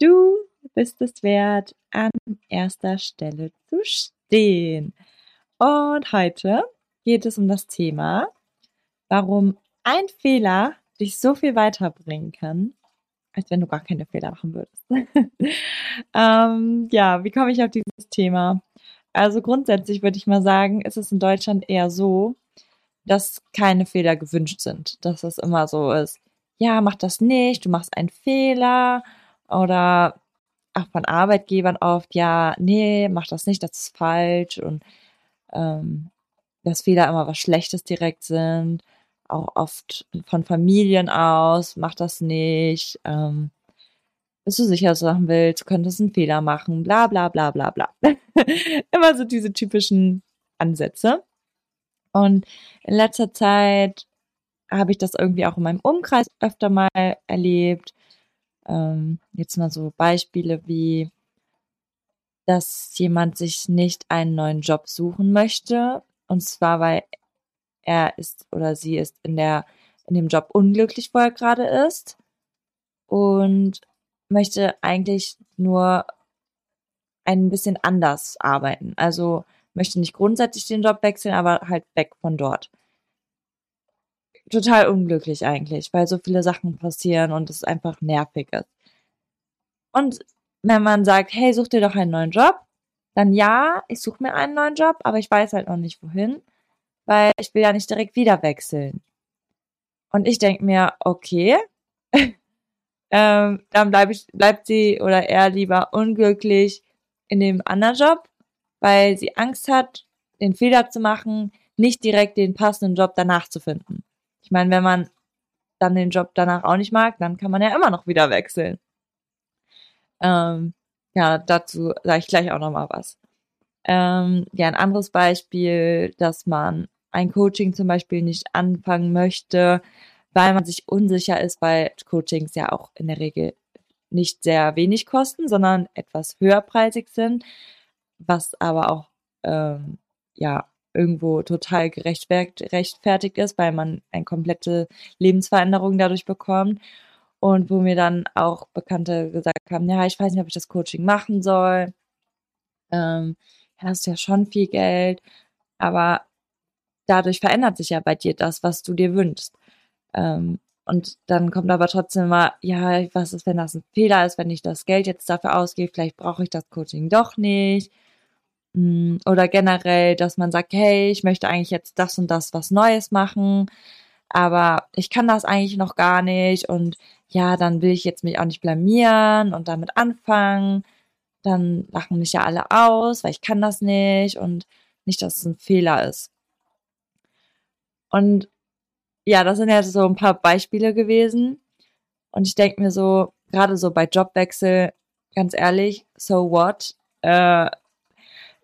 Du bist es wert, an erster Stelle zu stehen. Und heute geht es um das Thema, warum ein Fehler dich so viel weiterbringen kann, als wenn du gar keine Fehler machen würdest. ähm, ja, wie komme ich auf dieses Thema? Also grundsätzlich würde ich mal sagen, ist es in Deutschland eher so, dass keine Fehler gewünscht sind. Dass es immer so ist, ja, mach das nicht, du machst einen Fehler oder auch von Arbeitgebern oft, ja, nee, mach das nicht, das ist falsch und ähm, dass Fehler immer was Schlechtes direkt sind. Auch oft von Familien aus, mach das nicht. Ähm, bist du sicher, dass du machen willst, könntest einen Fehler machen, bla bla bla bla bla. immer so diese typischen Ansätze. Und in letzter Zeit habe ich das irgendwie auch in meinem Umkreis öfter mal erlebt, ähm, jetzt mal so Beispiele wie, dass jemand sich nicht einen neuen Job suchen möchte. Und zwar, weil er ist oder sie ist in der, in dem Job unglücklich, wo er gerade ist. Und möchte eigentlich nur ein bisschen anders arbeiten. Also möchte nicht grundsätzlich den Job wechseln, aber halt weg von dort total unglücklich eigentlich, weil so viele Sachen passieren und es einfach nervig ist. Und wenn man sagt, hey, such dir doch einen neuen Job, dann ja, ich suche mir einen neuen Job, aber ich weiß halt noch nicht wohin, weil ich will ja nicht direkt wieder wechseln. Und ich denke mir, okay, ähm, dann bleib ich, bleibt sie oder er lieber unglücklich in dem anderen Job, weil sie Angst hat, den Fehler zu machen, nicht direkt den passenden Job danach zu finden. Ich meine, wenn man dann den Job danach auch nicht mag, dann kann man ja immer noch wieder wechseln. Ähm, ja, dazu sage ich gleich auch noch mal was. Ähm, ja, ein anderes Beispiel, dass man ein Coaching zum Beispiel nicht anfangen möchte, weil man sich unsicher ist, weil Coachings ja auch in der Regel nicht sehr wenig kosten, sondern etwas höherpreisig sind, was aber auch ähm, ja irgendwo total gerechtfertigt ist, weil man eine komplette Lebensveränderung dadurch bekommt. Und wo mir dann auch Bekannte gesagt haben, ja, ich weiß nicht, ob ich das Coaching machen soll. Ähm, ja, das ist ja schon viel Geld, aber dadurch verändert sich ja bei dir das, was du dir wünschst. Ähm, und dann kommt aber trotzdem mal, ja, was ist, wenn das ein Fehler ist, wenn ich das Geld jetzt dafür ausgebe, vielleicht brauche ich das Coaching doch nicht. Mm, oder generell, dass man sagt, hey, ich möchte eigentlich jetzt das und das was Neues machen, aber ich kann das eigentlich noch gar nicht und ja, dann will ich jetzt mich auch nicht blamieren und damit anfangen. Dann lachen mich ja alle aus, weil ich kann das nicht und nicht, dass es ein Fehler ist. Und ja, das sind ja so ein paar Beispiele gewesen. Und ich denke mir so, gerade so bei Jobwechsel, ganz ehrlich, so what? Äh,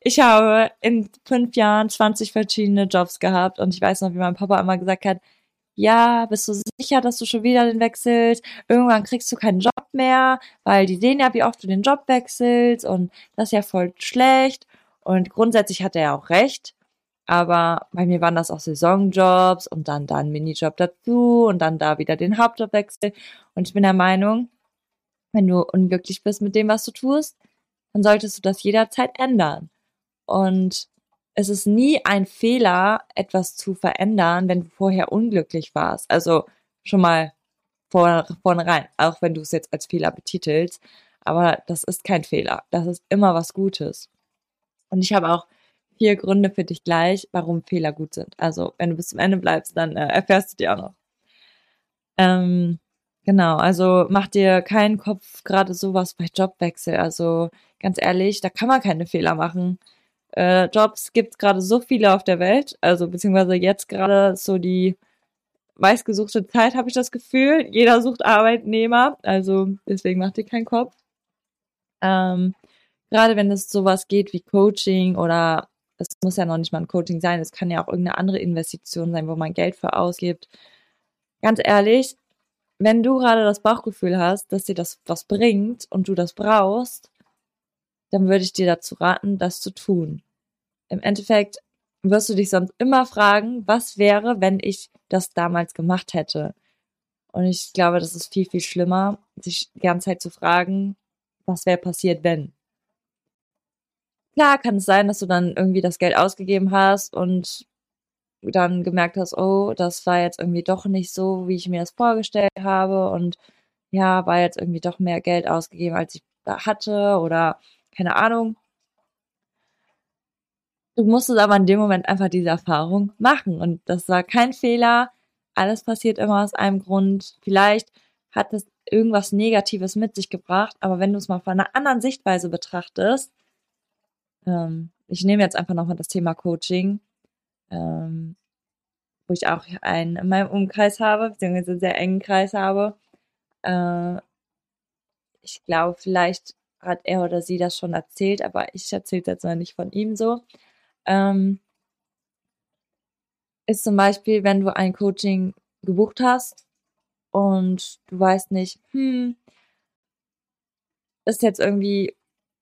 ich habe in fünf Jahren 20 verschiedene Jobs gehabt und ich weiß noch, wie mein Papa immer gesagt hat, ja, bist du sicher, dass du schon wieder den wechselst? Irgendwann kriegst du keinen Job mehr, weil die sehen ja, wie oft du den Job wechselst und das ist ja voll schlecht. Und grundsätzlich hat er ja auch recht. Aber bei mir waren das auch Saisonjobs und dann da ein Minijob dazu und dann da wieder den Hauptjobwechsel. Und ich bin der Meinung, wenn du unglücklich bist mit dem, was du tust, dann solltest du das jederzeit ändern. Und es ist nie ein Fehler, etwas zu verändern, wenn du vorher unglücklich warst. Also schon mal vor, vornherein, auch wenn du es jetzt als Fehler betitelst. Aber das ist kein Fehler. Das ist immer was Gutes. Und ich habe auch vier Gründe für dich gleich, warum Fehler gut sind. Also, wenn du bis zum Ende bleibst, dann äh, erfährst du die auch noch. Ähm, genau, also mach dir keinen Kopf, gerade sowas bei Jobwechsel. Also, ganz ehrlich, da kann man keine Fehler machen. Äh, Jobs gibt gerade so viele auf der Welt, also beziehungsweise jetzt gerade so die meistgesuchte Zeit, habe ich das Gefühl. Jeder sucht Arbeitnehmer, also deswegen macht ihr keinen Kopf. Ähm, gerade wenn es sowas geht wie Coaching oder es muss ja noch nicht mal ein Coaching sein, es kann ja auch irgendeine andere Investition sein, wo man Geld für ausgibt. Ganz ehrlich, wenn du gerade das Bauchgefühl hast, dass dir das was bringt und du das brauchst, dann würde ich dir dazu raten, das zu tun. Im Endeffekt wirst du dich sonst immer fragen, was wäre, wenn ich das damals gemacht hätte. Und ich glaube, das ist viel, viel schlimmer, sich die ganze Zeit zu fragen, was wäre passiert, wenn. Klar kann es sein, dass du dann irgendwie das Geld ausgegeben hast und dann gemerkt hast, oh, das war jetzt irgendwie doch nicht so, wie ich mir das vorgestellt habe und ja, war jetzt irgendwie doch mehr Geld ausgegeben, als ich hatte oder keine Ahnung. Du musstest aber in dem Moment einfach diese Erfahrung machen und das war kein Fehler. Alles passiert immer aus einem Grund. Vielleicht hat es irgendwas Negatives mit sich gebracht, aber wenn du es mal von einer anderen Sichtweise betrachtest, ähm, ich nehme jetzt einfach nochmal das Thema Coaching, ähm, wo ich auch einen in meinem Umkreis habe, beziehungsweise einen sehr engen Kreis habe. Äh, ich glaube, vielleicht hat er oder sie das schon erzählt, aber ich erzähle jetzt noch nicht von ihm so. Ähm, ist zum Beispiel, wenn du ein Coaching gebucht hast und du weißt nicht, hm, ist jetzt irgendwie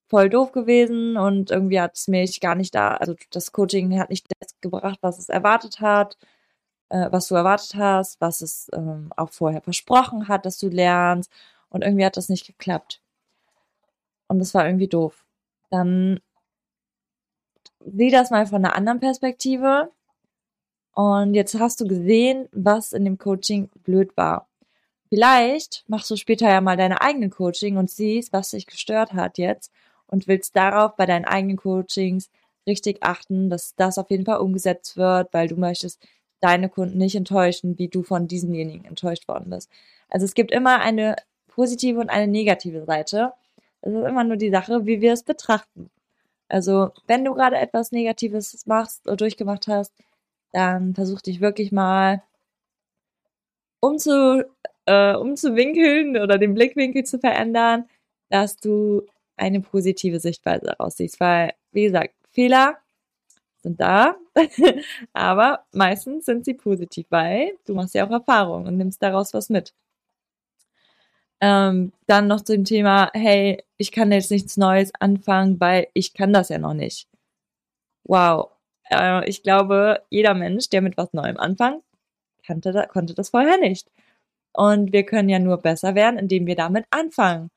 voll doof gewesen und irgendwie hat es mich gar nicht da, also das Coaching hat nicht das gebracht, was es erwartet hat, äh, was du erwartet hast, was es ähm, auch vorher versprochen hat, dass du lernst und irgendwie hat das nicht geklappt. Und das war irgendwie doof. Dann sieh das mal von einer anderen Perspektive. Und jetzt hast du gesehen, was in dem Coaching blöd war. Vielleicht machst du später ja mal deine eigenen Coaching und siehst, was dich gestört hat jetzt und willst darauf bei deinen eigenen Coachings richtig achten, dass das auf jeden Fall umgesetzt wird, weil du möchtest deine Kunden nicht enttäuschen, wie du von diesemjenigen enttäuscht worden bist. Also es gibt immer eine positive und eine negative Seite. Es ist immer nur die Sache, wie wir es betrachten. Also, wenn du gerade etwas Negatives machst oder durchgemacht hast, dann versuch dich wirklich mal umzu, äh, umzuwinkeln oder den Blickwinkel zu verändern, dass du eine positive Sichtweise aussiehst. Weil, wie gesagt, Fehler sind da, aber meistens sind sie positiv, weil du machst ja auch Erfahrungen und nimmst daraus was mit. Ähm, dann noch zum Thema, hey, ich kann jetzt nichts Neues anfangen, weil ich kann das ja noch nicht. Wow. Äh, ich glaube, jeder Mensch, der mit was Neuem anfängt, kannte, konnte das vorher nicht. Und wir können ja nur besser werden, indem wir damit anfangen.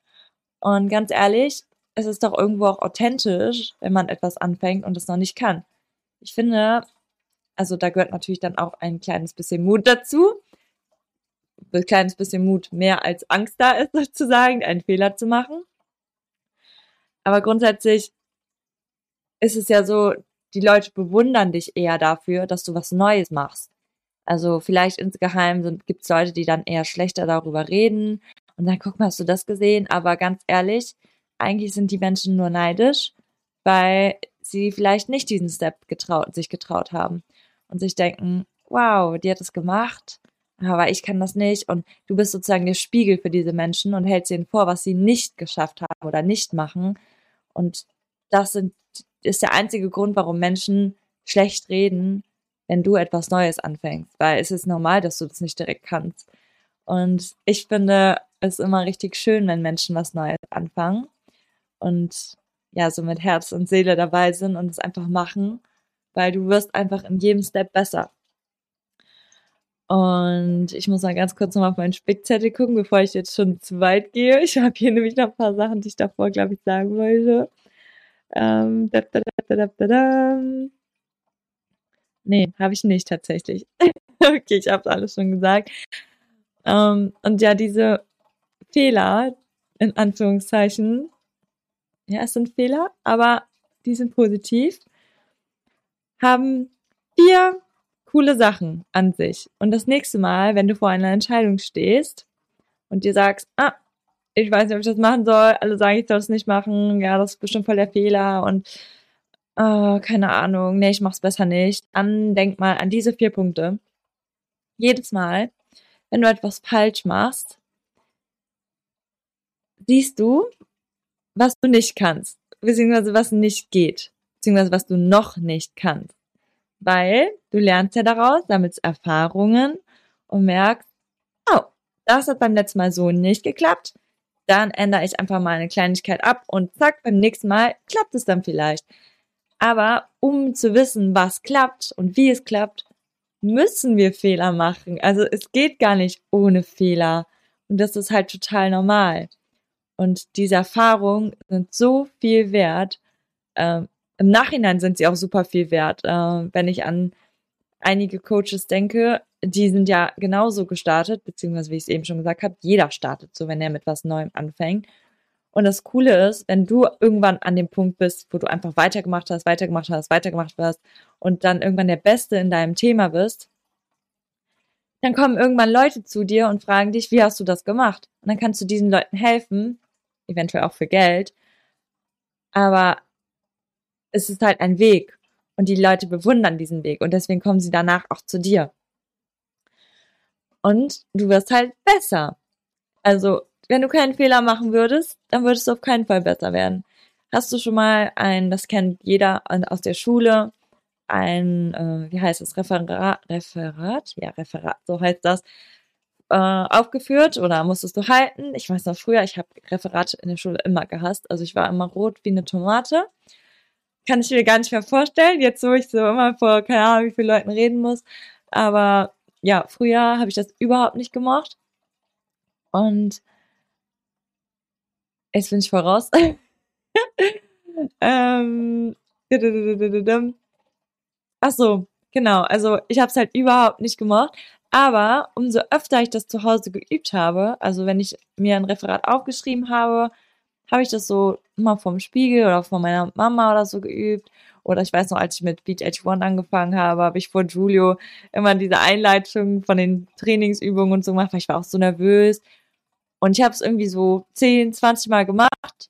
Und ganz ehrlich, es ist doch irgendwo auch authentisch, wenn man etwas anfängt und es noch nicht kann. Ich finde, also da gehört natürlich dann auch ein kleines bisschen Mut dazu ein kleines bisschen Mut mehr als Angst da ist, sozusagen, einen Fehler zu machen. Aber grundsätzlich ist es ja so, die Leute bewundern dich eher dafür, dass du was Neues machst. Also vielleicht insgeheim gibt es Leute, die dann eher schlechter darüber reden und dann guck mal, hast du das gesehen? Aber ganz ehrlich, eigentlich sind die Menschen nur neidisch, weil sie vielleicht nicht diesen Step getraut, sich getraut haben und sich denken, wow, die hat es gemacht aber ich kann das nicht. Und du bist sozusagen der Spiegel für diese Menschen und hältst ihnen vor, was sie nicht geschafft haben oder nicht machen. Und das sind, ist der einzige Grund, warum Menschen schlecht reden, wenn du etwas Neues anfängst. Weil es ist normal, dass du das nicht direkt kannst. Und ich finde es immer richtig schön, wenn Menschen was Neues anfangen und ja, so mit Herz und Seele dabei sind und es einfach machen, weil du wirst einfach in jedem Step besser. Und ich muss mal ganz kurz nochmal auf meinen Spickzettel gucken, bevor ich jetzt schon zu weit gehe. Ich habe hier nämlich noch ein paar Sachen, die ich davor, glaube ich, sagen wollte. Ähm, da, da, da, da, da, Nee, habe ich nicht tatsächlich. okay, ich habe alles schon gesagt. Ähm, und ja, diese Fehler, in Anführungszeichen, ja, es sind Fehler, aber die sind positiv, haben vier coole Sachen an sich. Und das nächste Mal, wenn du vor einer Entscheidung stehst und dir sagst, ah, ich weiß nicht, ob ich das machen soll, alle sagen, ich soll es nicht machen, ja, das ist bestimmt voll der Fehler und äh, keine Ahnung, nee, ich mach's besser nicht. Dann denk mal an diese vier Punkte. Jedes Mal, wenn du etwas falsch machst, siehst du, was du nicht kannst, beziehungsweise was nicht geht, beziehungsweise was du noch nicht kannst. Weil du lernst ja daraus, sammelst Erfahrungen und merkst, oh, das hat beim letzten Mal so nicht geklappt. Dann ändere ich einfach mal eine Kleinigkeit ab und zack, beim nächsten Mal klappt es dann vielleicht. Aber um zu wissen, was klappt und wie es klappt, müssen wir Fehler machen. Also es geht gar nicht ohne Fehler. Und das ist halt total normal. Und diese Erfahrungen sind so viel wert. Ähm, Im Nachhinein sind sie auch super viel wert. Äh, wenn ich an einige Coaches denke, die sind ja genauso gestartet, beziehungsweise wie ich es eben schon gesagt habe, jeder startet so, wenn er mit was Neuem anfängt. Und das Coole ist, wenn du irgendwann an dem Punkt bist, wo du einfach weitergemacht hast, weitergemacht hast, weitergemacht hast und dann irgendwann der Beste in deinem Thema bist, dann kommen irgendwann Leute zu dir und fragen dich, wie hast du das gemacht? Und dann kannst du diesen Leuten helfen, eventuell auch für Geld. Aber es ist halt ein Weg und die Leute bewundern diesen Weg und deswegen kommen sie danach auch zu dir. Und du wirst halt besser. Also wenn du keinen Fehler machen würdest, dann würdest du auf keinen Fall besser werden. Hast du schon mal ein, das kennt jeder aus der Schule, ein, äh, wie heißt es, Referat, Referat, ja, Referat, so heißt das, äh, aufgeführt oder musstest du halten. Ich weiß noch früher, ich habe Referate in der Schule immer gehasst. Also ich war immer rot wie eine Tomate. Kann ich mir gar nicht mehr vorstellen, jetzt wo ich so immer vor, keine Ahnung, wie viele Leuten reden muss. Aber ja, früher habe ich das überhaupt nicht gemocht. Und Jetzt bin ich voraus. ähm, Ach so, genau. Also ich habe es halt überhaupt nicht gemocht. Aber umso öfter ich das zu Hause geübt habe, also wenn ich mir ein Referat aufgeschrieben habe, habe ich das so immer vom Spiegel oder von meiner Mama oder so geübt. Oder ich weiß noch, als ich mit Beat Edge One angefangen habe, habe ich vor Julio immer diese Einleitung von den Trainingsübungen und so gemacht, weil ich war auch so nervös. Und ich habe es irgendwie so 10, 20 Mal gemacht.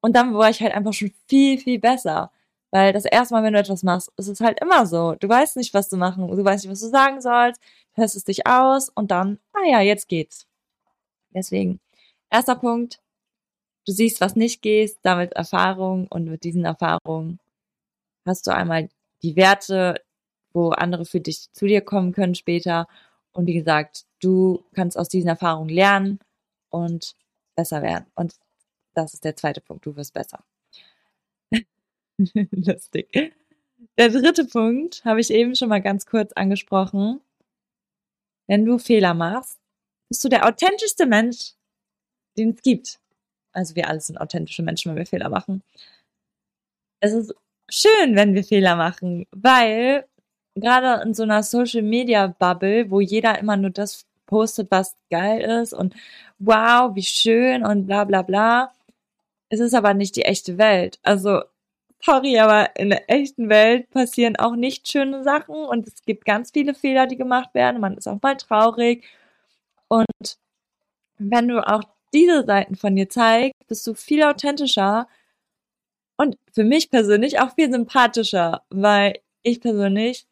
Und dann war ich halt einfach schon viel, viel besser. Weil das erste Mal, wenn du etwas machst, ist es halt immer so. Du weißt nicht, was du machen, du weißt nicht, was du sagen sollst, es dich aus und dann, ah ja, jetzt geht's. Deswegen, erster Punkt, du siehst, was nicht geht, damit Erfahrung und mit diesen Erfahrungen hast du einmal die Werte, wo andere für dich zu dir kommen können später. Und wie gesagt, du kannst aus diesen Erfahrungen lernen und besser werden. Und das ist der zweite Punkt, du wirst besser. Lustig. Der dritte Punkt habe ich eben schon mal ganz kurz angesprochen. Wenn du Fehler machst, bist du der authentischste Mensch, den es gibt. Also wir alle sind authentische Menschen, wenn wir Fehler machen. Es ist schön, wenn wir Fehler machen, weil gerade in so einer Social Media Bubble, wo jeder immer nur das postet, was geil ist und wow, wie schön und bla bla bla. Es ist aber nicht die echte Welt. Also, sorry, aber in der echten Welt passieren auch nicht schöne Sachen und es gibt ganz viele Fehler, die gemacht werden. Man ist auch mal traurig. Und wenn du auch diese Seiten von dir zeigst, bist du viel authentischer und für mich persönlich auch viel sympathischer, weil ich persönlich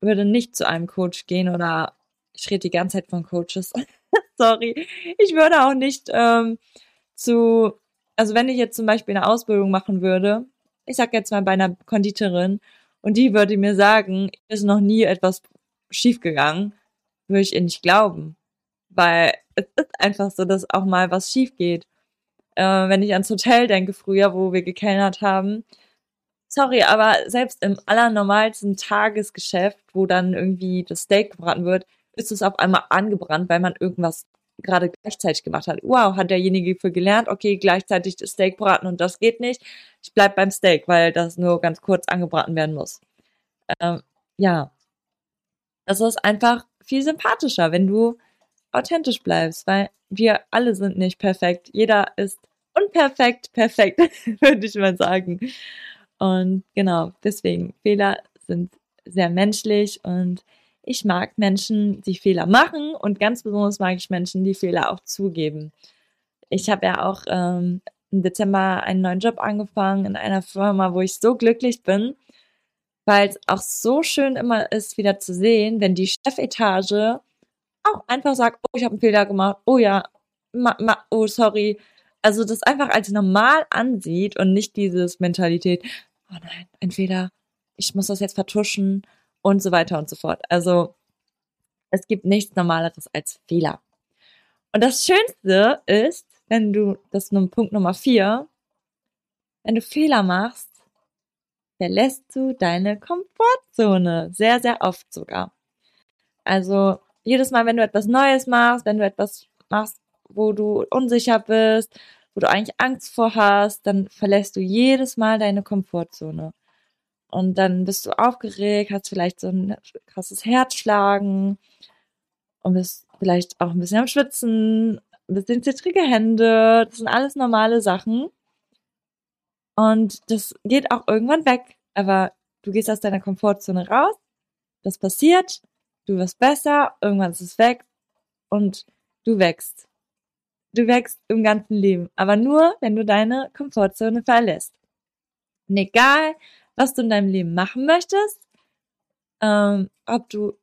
würde nicht zu einem Coach gehen oder ich rede die ganze Zeit von Coaches. Sorry. Ich würde auch nicht ähm, zu, also wenn ich jetzt zum Beispiel eine Ausbildung machen würde, ich sag jetzt mal bei einer Konditorin, und die würde mir sagen, ist noch nie etwas schiefgegangen, würde ich ihr nicht glauben. Weil es ist einfach so, dass auch mal was schief geht. Äh, wenn ich ans Hotel denke früher, wo wir gekellnert haben, sorry, aber selbst im allernormalsten Tagesgeschäft, wo dann irgendwie das Steak gebraten wird, ist es auf einmal angebrannt, weil man irgendwas gerade gleichzeitig gemacht hat. Wow, hat derjenige für gelernt, okay, gleichzeitig das Steak braten und das geht nicht. Ich bleib beim Steak, weil das nur ganz kurz angebraten werden muss. Ähm, ja, das ist einfach viel sympathischer, wenn du authentisch bleibst, weil wir alle sind nicht perfekt. Jeder ist unperfekt, perfekt, würde ich mal sagen. Und genau, deswegen, Fehler sind sehr menschlich und ich mag Menschen, die Fehler machen und ganz besonders mag ich Menschen, die Fehler auch zugeben. Ich habe ja auch ähm, im Dezember einen neuen Job angefangen in einer Firma, wo ich so glücklich bin, weil es auch so schön immer ist, wieder zu sehen, wenn die Chefetage auch einfach sagt, oh, ich habe einen Fehler gemacht, oh ja, ma, ma, oh, sorry. Also das einfach als normal ansieht und nicht dieses Mentalität, oh nein, ein Fehler, ich muss das jetzt vertuschen und so weiter und so fort. Also es gibt nichts Normaleres als Fehler. Und das Schönste ist, wenn du, das ist nun Punkt Nummer vier, wenn du Fehler machst, verlässt du deine Komfortzone. Sehr, sehr oft sogar. Also jedes Mal, wenn du etwas Neues machst, wenn du etwas machst, wo du unsicher bist, wo du eigentlich Angst vor hast, dann verlässt du jedes Mal deine Komfortzone. Und dann bist du aufgeregt, hast vielleicht so ein krasses Herzschlagen und bist vielleicht auch ein bisschen am Schwitzen, ein bisschen zittrige Hände. Das sind alles normale Sachen. Und das geht auch irgendwann weg. Aber du gehst aus deiner Komfortzone raus, das passiert, du wirst besser, irgendwann ist es weg und du wächst. Du wächst im ganzen Leben, aber nur, wenn du deine Komfortzone verlässt. Und egal, was du in deinem Leben machen möchtest, ähm, ob du,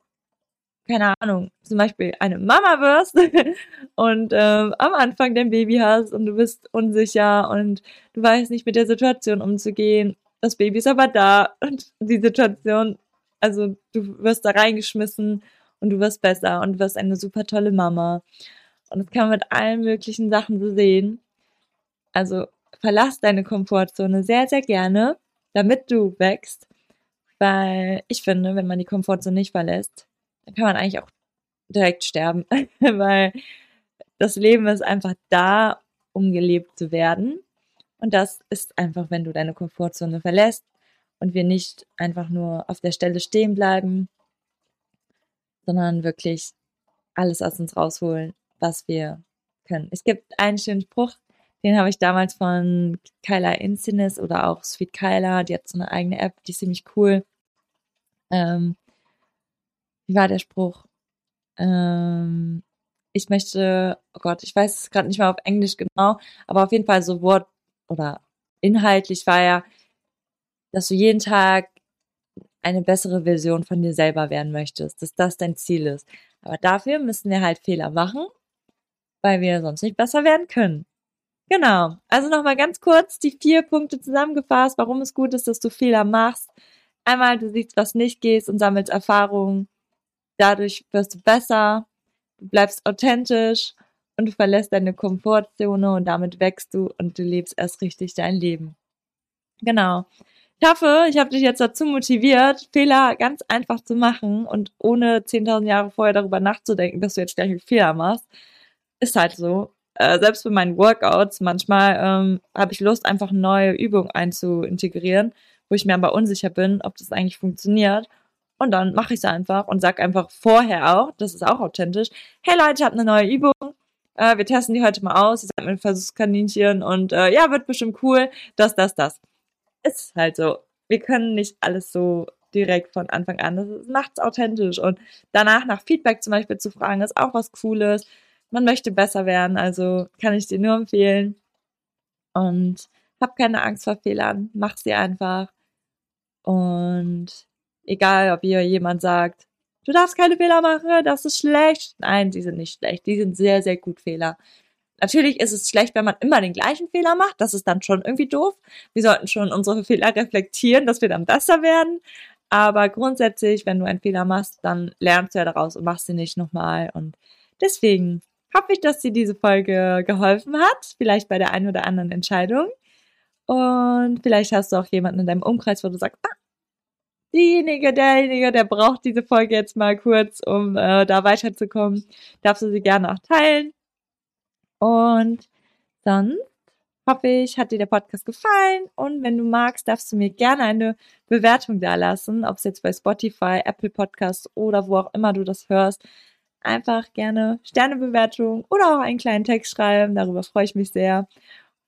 keine Ahnung, zum Beispiel eine Mama wirst und ähm, am Anfang dein Baby hast und du bist unsicher und du weißt nicht mit der Situation umzugehen. Das Baby ist aber da und die Situation, also du wirst da reingeschmissen und du wirst besser und du wirst eine super tolle Mama. Und das kann man mit allen möglichen Sachen so sehen. Also verlass deine Komfortzone sehr, sehr gerne damit du wächst. Weil ich finde, wenn man die Komfortzone nicht verlässt, dann kann man eigentlich auch direkt sterben. weil das Leben ist einfach da, um gelebt zu werden. Und das ist einfach, wenn du deine Komfortzone verlässt und wir nicht einfach nur auf der Stelle stehen bleiben, sondern wirklich alles aus uns rausholen, was wir können. Es gibt einen schönen Spruch, den habe ich damals von Kyla Insinis oder auch Sweet Kyla. Die hat so eine eigene App, die ist ziemlich cool. Ähm, wie war der Spruch? Ähm, ich möchte, oh Gott, ich weiß es gerade nicht mehr auf Englisch genau, aber auf jeden Fall so Wort oder inhaltlich war ja, dass du jeden Tag eine bessere Version von dir selber werden möchtest, dass das dein Ziel ist. Aber dafür müssen wir halt Fehler machen, weil wir sonst nicht besser werden können. Genau. Also nochmal ganz kurz die vier Punkte zusammengefasst, warum es gut ist, dass du Fehler machst. Einmal, du siehst, was nicht geht und sammelst Erfahrungen. Dadurch wirst du besser, du bleibst authentisch und du verlässt deine Komfortzone und damit wächst du und du lebst erst richtig dein Leben. Genau. Ich hoffe, ich habe dich jetzt dazu motiviert, Fehler ganz einfach zu machen und ohne 10.000 Jahre vorher darüber nachzudenken, dass du jetzt gleich einen Fehler machst. Ist halt so äh, selbst für meinen Workouts, manchmal ähm, habe ich Lust, einfach neue Übungen einzuintegrieren, wo ich mir aber unsicher bin, ob das eigentlich funktioniert. Und dann mache ich es einfach und sag einfach vorher auch, das ist auch authentisch, hey Leute, ich habe eine neue Übung, äh, wir testen die heute mal aus, ihr seid mit Versuchskaninchen und äh, ja, wird bestimmt cool, das, das, das. Ist halt so. Wir können nicht alles so direkt von Anfang an. Das macht es authentisch. Und danach nach Feedback zum Beispiel zu fragen, ist auch was Cooles man möchte besser werden, also kann ich dir nur empfehlen. Und hab keine Angst vor Fehlern, mach sie einfach. Und egal, ob ihr jemand sagt, du darfst keine Fehler machen, das ist schlecht. Nein, die sind nicht schlecht, die sind sehr, sehr gut Fehler. Natürlich ist es schlecht, wenn man immer den gleichen Fehler macht. Das ist dann schon irgendwie doof. Wir sollten schon unsere Fehler reflektieren, dass wir dann besser werden. Aber grundsätzlich, wenn du einen Fehler machst, dann lernst du ja daraus und machst sie nicht nochmal. Und deswegen hoffe ich, dass dir diese Folge geholfen hat, vielleicht bei der einen oder anderen Entscheidung. Und vielleicht hast du auch jemanden in deinem Umkreis, wo du sagst, ah, diejenige, derjenige, der braucht diese Folge jetzt mal kurz, um äh, da weiterzukommen. Darfst du sie gerne auch teilen. Und sonst hoffe ich, hat dir der Podcast gefallen. Und wenn du magst, darfst du mir gerne eine Bewertung da lassen, ob es jetzt bei Spotify, Apple Podcasts oder wo auch immer du das hörst einfach gerne Sternebewertung oder auch einen kleinen Text schreiben. Darüber freue ich mich sehr.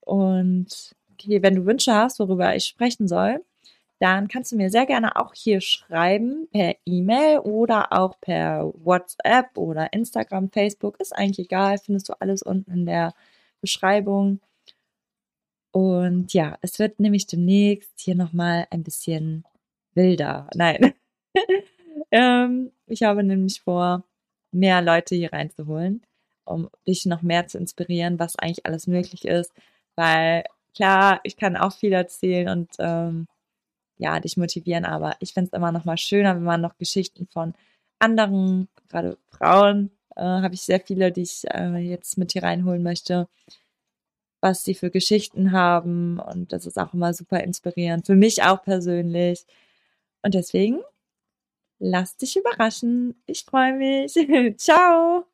Und okay, wenn du Wünsche hast, worüber ich sprechen soll, dann kannst du mir sehr gerne auch hier schreiben per E-Mail oder auch per WhatsApp oder Instagram, Facebook, ist eigentlich egal, findest du alles unten in der Beschreibung. Und ja, es wird nämlich demnächst hier nochmal ein bisschen wilder. Nein. ähm, ich habe nämlich vor, mehr Leute hier reinzuholen, um dich noch mehr zu inspirieren, was eigentlich alles möglich ist. Weil klar, ich kann auch viel erzählen und ähm, ja, dich motivieren, aber ich finde es immer noch mal schöner, wenn man noch Geschichten von anderen, gerade Frauen, äh, habe ich sehr viele, die ich äh, jetzt mit hier reinholen möchte, was sie für Geschichten haben und das ist auch immer super inspirierend, für mich auch persönlich. Und deswegen, lass dich überraschen. Ich freue mich. Ciao.